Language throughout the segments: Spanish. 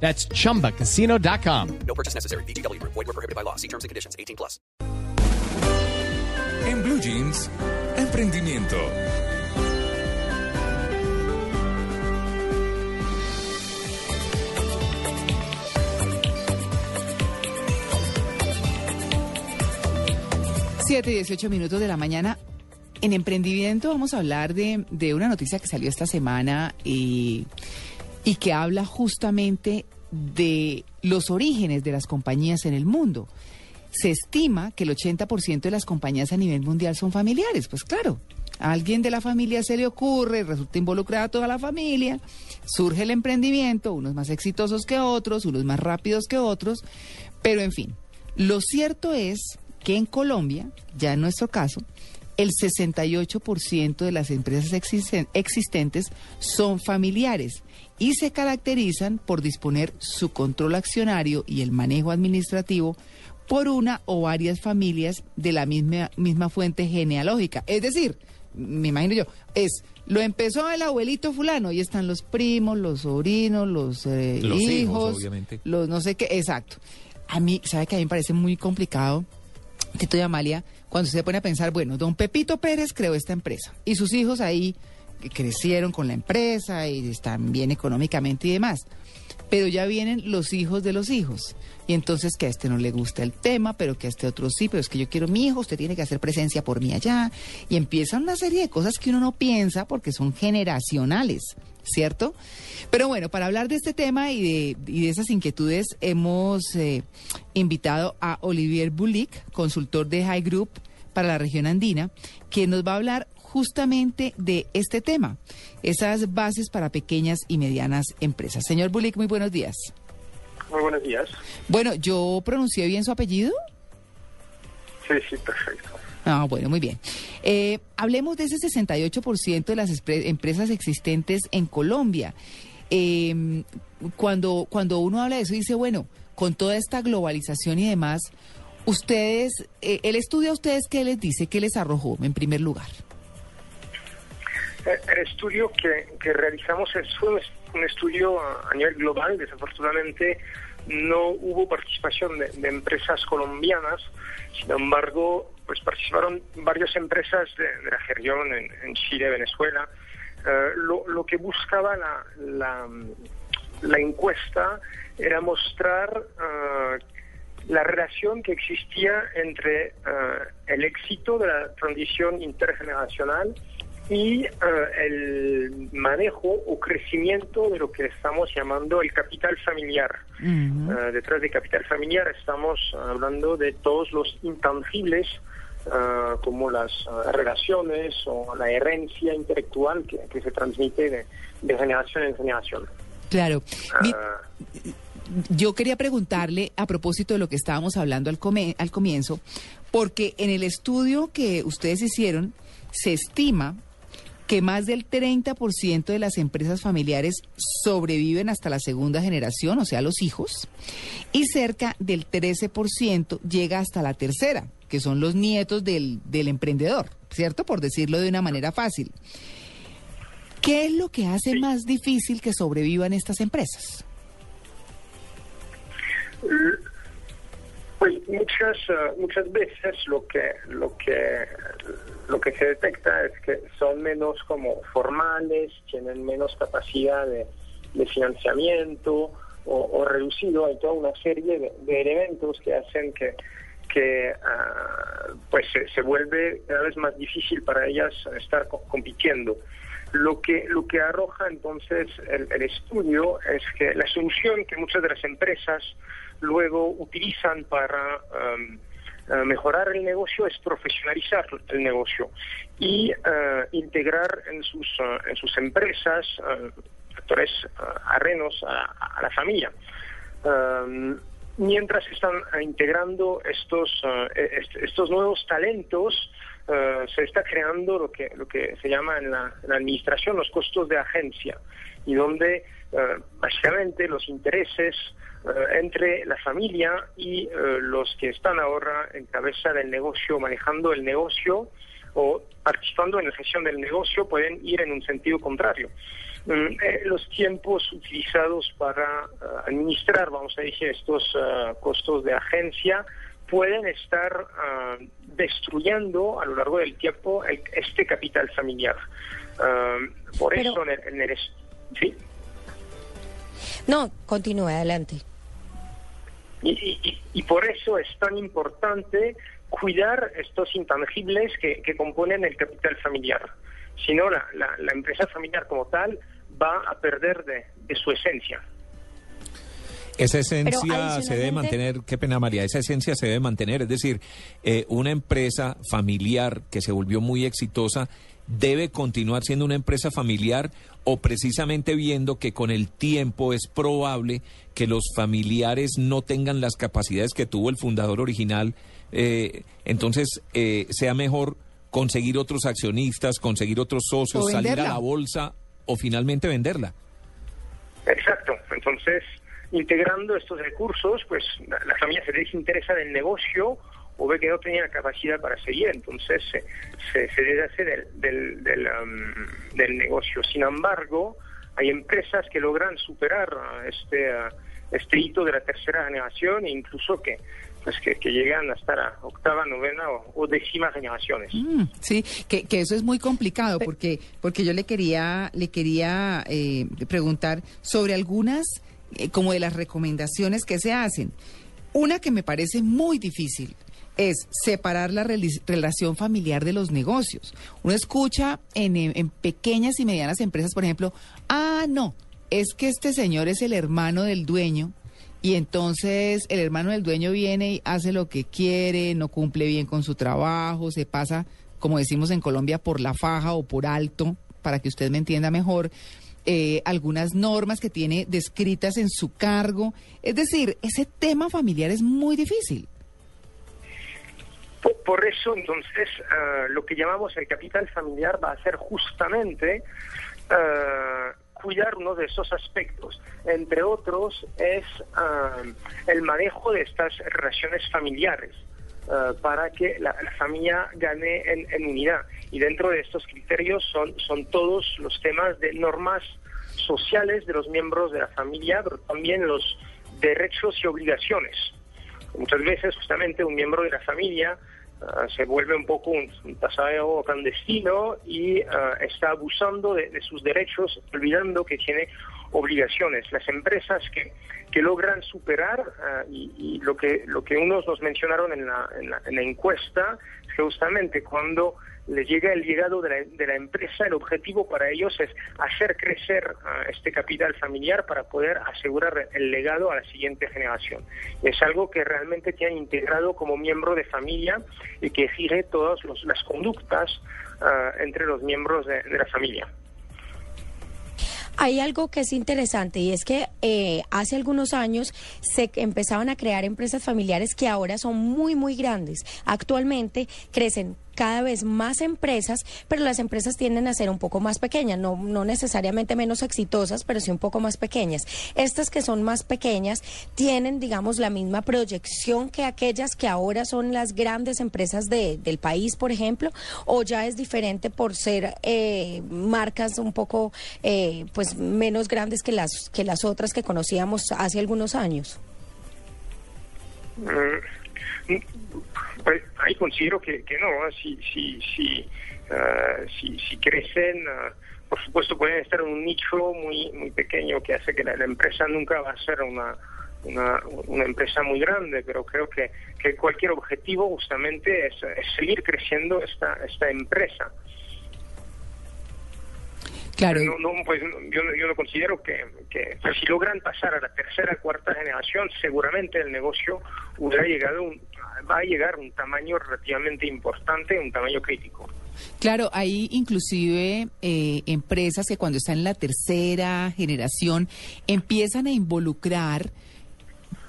That's chumbacasino.com. No purchase necessary. BGW. Void were prohibited by law. See terms and conditions. 18 plus. En Blue Jeans, emprendimiento. Siete y 18 minutos de la mañana. En emprendimiento vamos a hablar de, de una noticia que salió esta semana y, y que habla justamente de los orígenes de las compañías en el mundo. Se estima que el 80% de las compañías a nivel mundial son familiares. Pues claro, a alguien de la familia se le ocurre, resulta involucrada toda la familia, surge el emprendimiento, unos más exitosos que otros, unos más rápidos que otros, pero en fin, lo cierto es que en Colombia, ya en nuestro caso, el 68% de las empresas existen- existentes son familiares y se caracterizan por disponer su control accionario y el manejo administrativo por una o varias familias de la misma, misma fuente genealógica. Es decir, me imagino yo, es, lo empezó el abuelito fulano y están los primos, los sobrinos, los, eh, Los hijos, hijos, obviamente. los no sé qué, exacto. A mí, ¿sabe que a mí me parece muy complicado? Tito y Amalia, cuando se pone a pensar, bueno, don Pepito Pérez creó esta empresa y sus hijos ahí crecieron con la empresa y están bien económicamente y demás. Pero ya vienen los hijos de los hijos. Y entonces que a este no le gusta el tema, pero que a este otro sí, pero es que yo quiero mi hijo, usted tiene que hacer presencia por mí allá. Y empiezan una serie de cosas que uno no piensa porque son generacionales, ¿cierto? Pero bueno, para hablar de este tema y de, y de esas inquietudes, hemos eh, invitado a Olivier Bulik, consultor de High Group para la región andina, que nos va a hablar justamente de este tema, esas bases para pequeñas y medianas empresas. Señor Bulik, muy buenos días. Muy buenos días. Bueno, ¿yo pronuncié bien su apellido? Sí, sí, perfecto. Ah, bueno, muy bien. Eh, hablemos de ese 68% de las empresas existentes en Colombia. Eh, cuando, cuando uno habla de eso, dice, bueno, con toda esta globalización y demás, ustedes, eh, el estudio a ustedes, ¿qué les dice? ¿Qué les arrojó en primer lugar? El estudio que, que realizamos es, un es- un estudio a, nivel global. Desafortunadamente no hubo participación de, empresas colombianas. Sin embargo, pues participaron varias empresas de, la región en, en Chile, Venezuela. Eh, lo, lo que buscaba la, la, la encuesta era mostrar eh, la relación que existía entre eh, el éxito de la transición intergeneracional y eh, el manejo o crecimiento de lo que estamos llamando el capital familiar. Eh, detrás de capital familiar estamos hablando de todos los intangibles eh, como las relaciones o la herencia intelectual que, que se transmite de, de generación en generación. Claro. Mi- Ah, Yo quería preguntarle a propósito de lo que estábamos hablando al, come- al comienzo, porque en el estudio que ustedes hicieron se estima que más del 30% de las empresas familiares sobreviven hasta la segunda generación, o sea, los hijos, y cerca del 13% llega hasta la tercera, que son los nietos del, del emprendedor, ¿cierto? Por decirlo de una manera fácil. ¿Qué es lo que hace más difícil que sobrevivan estas empresas? Pues muchas eh, muchas veces lo que lo que lo que se detecta es que son menos como formales, tienen menos capacidad de, financiamiento o, reducido. Hay toda una serie de, elementos que hacen que que ah, pues se, se vuelve cada vez más difícil para ellas estar co- compitiendo. Lo que, lo que arroja entonces el, el estudio es que la solución que muchas de las empresas luego utilizan para um, eh, mejorar el negocio es profesionalizar el negocio y eh, integrar en sus, eh, en sus empresas factores eh, ajenos a, a la familia. Um, mientras están integrando estos, est- estos nuevos talentos, eh, se está creando lo que, lo que se llama en la, administración los costos de agencia, y donde eh, básicamente los intereses eh, entre la familia y los que están ahora en cabeza del negocio, manejando el negocio o participando en la gestión del negocio, pueden ir en un sentido contrario. Mm, los tiempos utilizados para administrar, vamos a decir, estos costos de agencia pueden estar ah, destruyendo a lo largo del tiempo el- este capital familiar. Ah, por Pero- eso, en el, en el es- sí. No, continúe adelante. Y, y- y por eso es tan importante cuidar estos intangibles que, que componen el capital familiar. Si no, la, la- la empresa familiar como tal va a perder de, de su esencia. Esa esencia se debe mantener, qué pena María, esa esencia se debe mantener, es decir, eh, una empresa familiar que se volvió muy exitosa debe continuar siendo una empresa familiar o precisamente viendo que con el tiempo es probable que los familiares no tengan las capacidades que tuvo el fundador original, eh, entonces eh, sea mejor conseguir otros accionistas, conseguir otros socios, salir a la bolsa o finalmente venderla. Exacto. Entonces, integrando estos recursos, pues la, la familia se desinteresa del negocio o ve que no tenía la capacidad para seguir, entonces se, se, se deshace del, del, del, um, del negocio. Sin embargo, hay empresas que logran superar este, uh, este hito de la tercera generación e incluso que, pues que, que llegan hasta la octava, novena o, o décima generaciones. Mm, sí, que, que eso es muy complicado porque porque yo le quería le quería eh, preguntar sobre algunas eh, como de las recomendaciones que se hacen. Una que me parece muy difícil es separar la relación familiar de los negocios. Uno escucha en, en- en pequeñas y medianas empresas, por ejemplo, ah, no, es que este señor es el hermano del dueño y entonces el hermano del dueño viene y hace lo que quiere, no cumple bien con su trabajo, se pasa, como decimos en Colombia, por la faja o por alto, para que usted me entienda mejor, eh, algunas normas que tiene descritas en su cargo. Es decir, ese tema familiar es muy difícil. Por, eso, entonces, ah, lo que llamamos el capital familiar va a ser justamente ah, cuidar uno de esos aspectos. Entre otros, es ah, el manejo de estas relaciones familiares ah, para que la, la familia gane en, en unidad. Y dentro de estos criterios son, son todos los temas de normas sociales de los miembros de la familia, pero también los derechos y obligaciones. Muchas veces justamente un miembro de la familia ah, se vuelve un poco un, un clandestino y ah, está abusando de, de sus derechos, olvidando que tiene obligaciones. Las empresas que, que logran superar, ah, y, y lo, que, lo que unos nos mencionaron en la, en la, en la encuesta, justamente cuando les llega el llegado de la, de la empresa, el objetivo para ellos es hacer crecer este capital familiar para poder asegurar el legado a la siguiente generación. Es algo que realmente tienen integrado como miembro de familia y que exige todas los- las conductas ah, entre los miembros de- de la familia. Hay algo que es interesante y es que eh, hace algunos años se empezaban a crear empresas familiares que ahora son muy, muy grandes. Actualmente crecen cada vez más empresas, pero las empresas tienden a ser un poco más pequeñas, no, necesariamente menos exitosas, pero sí un poco más pequeñas. Estas que son más pequeñas tienen, digamos, la misma proyección que aquellas que ahora son las grandes empresas de- del país, por ejemplo, o ya es diferente por ser eh, marcas un poco, eh, pues, menos grandes que las que las otras que conocíamos hace algunos años. Pues, ahí considero que, que no, si, si, si, ah, si, si crecen, ah, por supuesto pueden estar en un nicho muy, muy pequeño que hace que la, la empresa nunca va a ser una, una, una empresa muy grande, pero creo que, que cualquier objetivo justamente es, es seguir creciendo esta, esta empresa. Claro. No, no, pues, yo, no- yo no considero que, que si logran pasar a la tercera cuarta generación, seguramente el negocio hubiera llegado un- va a llegar a un tamaño relativamente importante, un tamaño crítico. Claro, hay inclusive eh, empresas que cuando están en la tercera generación empiezan a involucrar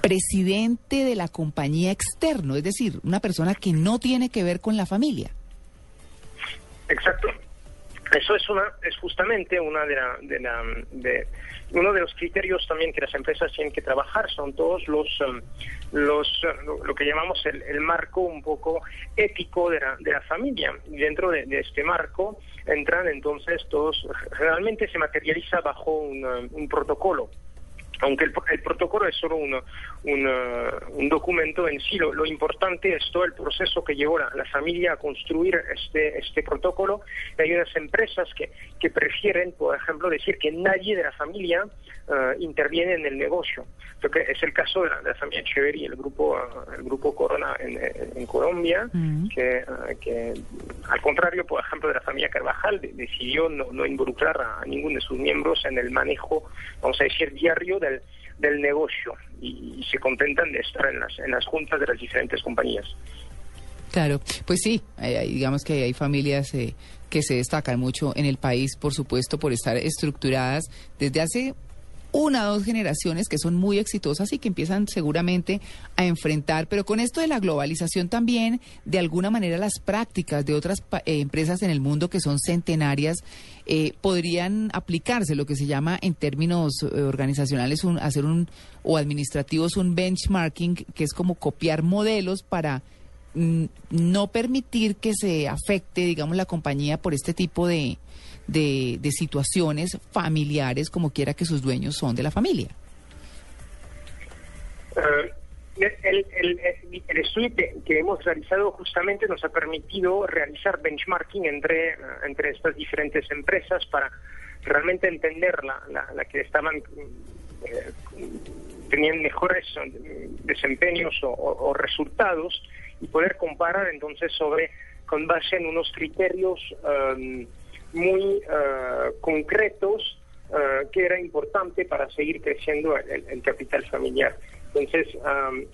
presidente de la compañía externo, es decir, una persona que no tiene que ver con la familia. Exacto. Eso es una es justamente una de, la, de, la, de uno de los criterios también que las empresas tienen que trabajar. Son todos los um, los uh, lo, que llamamos el, el, marco un poco ético de la, de la familia. Y dentro de, de, este marco entran entonces todos realmente se materializa bajo un, uh, un protocolo aunque el, el, protocolo es solo un, un, uh, un documento en sí, lo, lo, importante es todo el proceso que llevó la, la, familia a construir este, este protocolo. Hay unas empresas que, que prefieren, por ejemplo, decir que nadie de la familia uh, interviene en el negocio. Lo que es el caso de la, de la familia Echeverry, el grupo, uh, el grupo Corona en, en Colombia, uh -huh. que, que, al contrario, por ejemplo, de la familia Carvajal, de, decidió no, no involucrar a, a ninguno de sus miembros en el manejo, vamos a decir, diario de del, negocio y, se contentan de estar en las, en las juntas de las diferentes compañías. Claro, pues sí, hay, digamos que hay familias eh, que se destacan mucho en el país, por supuesto, por estar estructuradas desde hace una o dos generaciones que son muy exitosas y que empiezan seguramente a enfrentar, pero con esto de la globalización también, de alguna manera las prácticas de otras eh, empresas en el mundo que son centenarias eh, podrían aplicarse, lo que se llama en términos eh, organizacionales un, hacer un o administrativos un benchmarking, que es como copiar modelos para mm, no permitir que se afecte, digamos, la compañía por este tipo de de, de, situaciones familiares, como quiera que sus dueños son de la familia. Uh, el, estudio que, hemos realizado justamente nos ha permitido realizar benchmarking entre, entre estas diferentes empresas para realmente entender la, la, que estaban eh, tenían mejores desempeños o, resultados y poder comparar entonces sobre con base en unos criterios um, muy uh, concretos uh, que era importante para seguir creciendo el, el capital familiar. Entonces, um,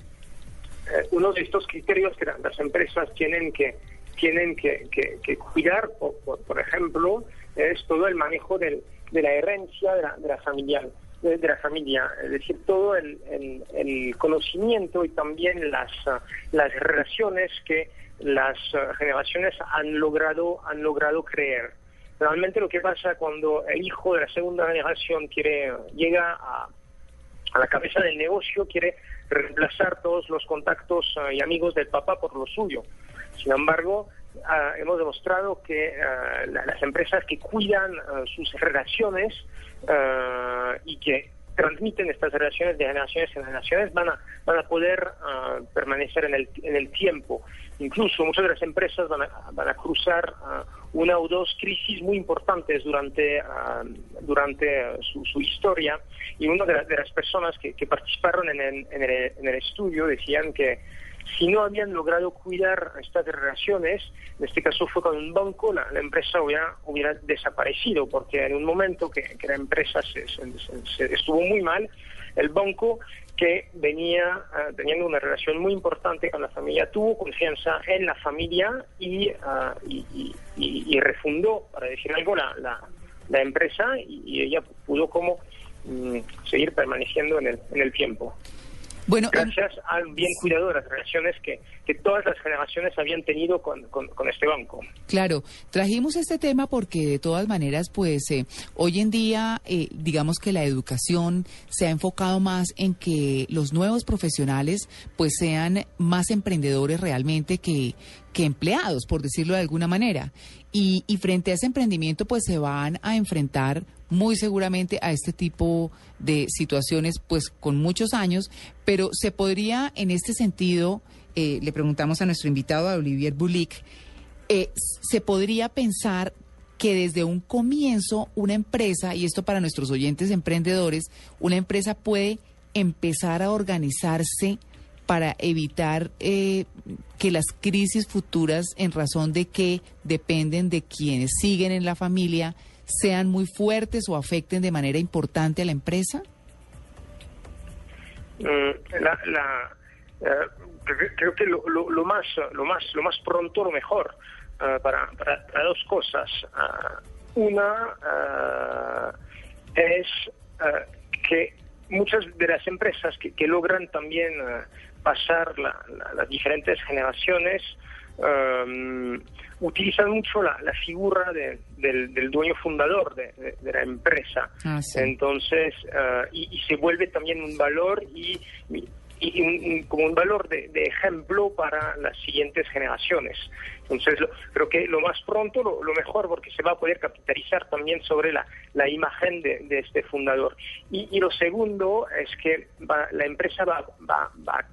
uno de estos criterios que las empresas tienen que tienen que, cuidar, por, ejemplo, es todo el manejo de la herencia de la, de familia, de, la familia, es decir, todo el, conocimiento y también las, uh, las relaciones que las generaciones han logrado han logrado creer realmente lo que pasa cuando el hijo de la segunda generación quiere llega a, a la cabeza del negocio, quiere reemplazar todos los contactos uh, y amigos del papá por lo suyo. Sin embargo, uh, hemos demostrado que la, las empresas que cuidan sus relaciones y que transmiten estas relaciones de generaciones en generaciones van a, van a poder permanecer en el, en el tiempo. Incluso muchas de las empresas van a, cruzar una o dos crisis muy importantes durante, uh, durante uh, su, historia. Y una de, la, de las personas que, que participaron en el, estudio decían que si no habían logrado cuidar estas relaciones, en este caso fue con un banco, la, la empresa hubiera, hubiera, desaparecido, porque en un momento que, que la empresa estuvo muy mal, el banco que venía uh, teniendo una relación muy importante con la familia, tuvo confianza en la familia y, uh, y, y, y, refundó, para decir algo, la, la, la empresa y, ella pudo como um, seguir permaneciendo en el, en el tiempo. Bueno, Gracias al bien cuidado de las relaciones que, que todas las generaciones habían tenido con, con, con, este banco. Claro, trajimos este tema porque de todas maneras, pues eh, hoy en día, eh, digamos que la educación se ha enfocado más en que los nuevos profesionales pues sean más emprendedores realmente que, que empleados, por decirlo de alguna manera. Y, frente a ese emprendimiento, pues se van a enfrentar muy seguramente a este tipo de situaciones, pues con muchos años, pero se podría en este sentido, eh, le preguntamos a nuestro invitado, a Olivier Bulik, eh, se podría pensar que desde un comienzo una empresa, y esto para nuestros oyentes emprendedores, una empresa puede empezar a organizarse para evitar eh, que las crisis futuras, en razón de que dependen de quienes siguen en la familia, sean muy fuertes o afecten de manera importante a la empresa? La, uh, creo que lo, lo, lo, más lo más lo más pronto lo mejor uh, para, para, para, dos cosas uh, una es que muchas de las empresas que, que logran también eh, pasar la- la- las diferentes generaciones um, utilizan mucho la, la figura de- del, del dueño fundador de, de- de la empresa. Ah, sí. Entonces, eh, y, y se vuelve también un valor y, y- y un- como un valor de, de ejemplo para las siguientes generaciones. Entonces, lo- creo que lo más pronto, lo, lo mejor, porque se va a poder capitalizar también sobre la, la imagen de, de este fundador. Y, y lo segundo es que va- la empresa va, va, va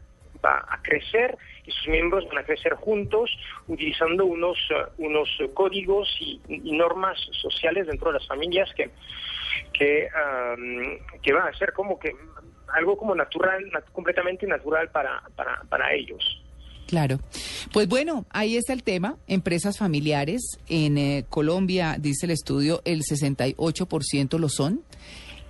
va a crecer y sus miembros van a crecer juntos utilizando unos, eh, unos códigos y, normas sociales dentro de las familias que, que, am, que van a ser como que algo como natural, nat- completamente natural para, para, para ellos. Claro. Pues bueno, ahí está el tema. Empresas familiares. En eh, Colombia, dice el estudio, el 68% lo son.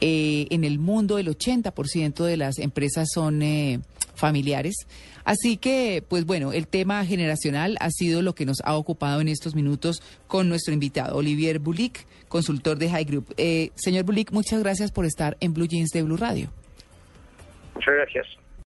Eh, en el mundo, el 80% de las empresas son eh, familiares. Así que, pues bueno, el tema generacional ha sido lo que nos ha ocupado en estos minutos con nuestro invitado, Olivier Bulik, consultor de High Group. Eh, señor Bulik, muchas gracias por estar en Blue Jeans de Blue Radio. Muchas gracias.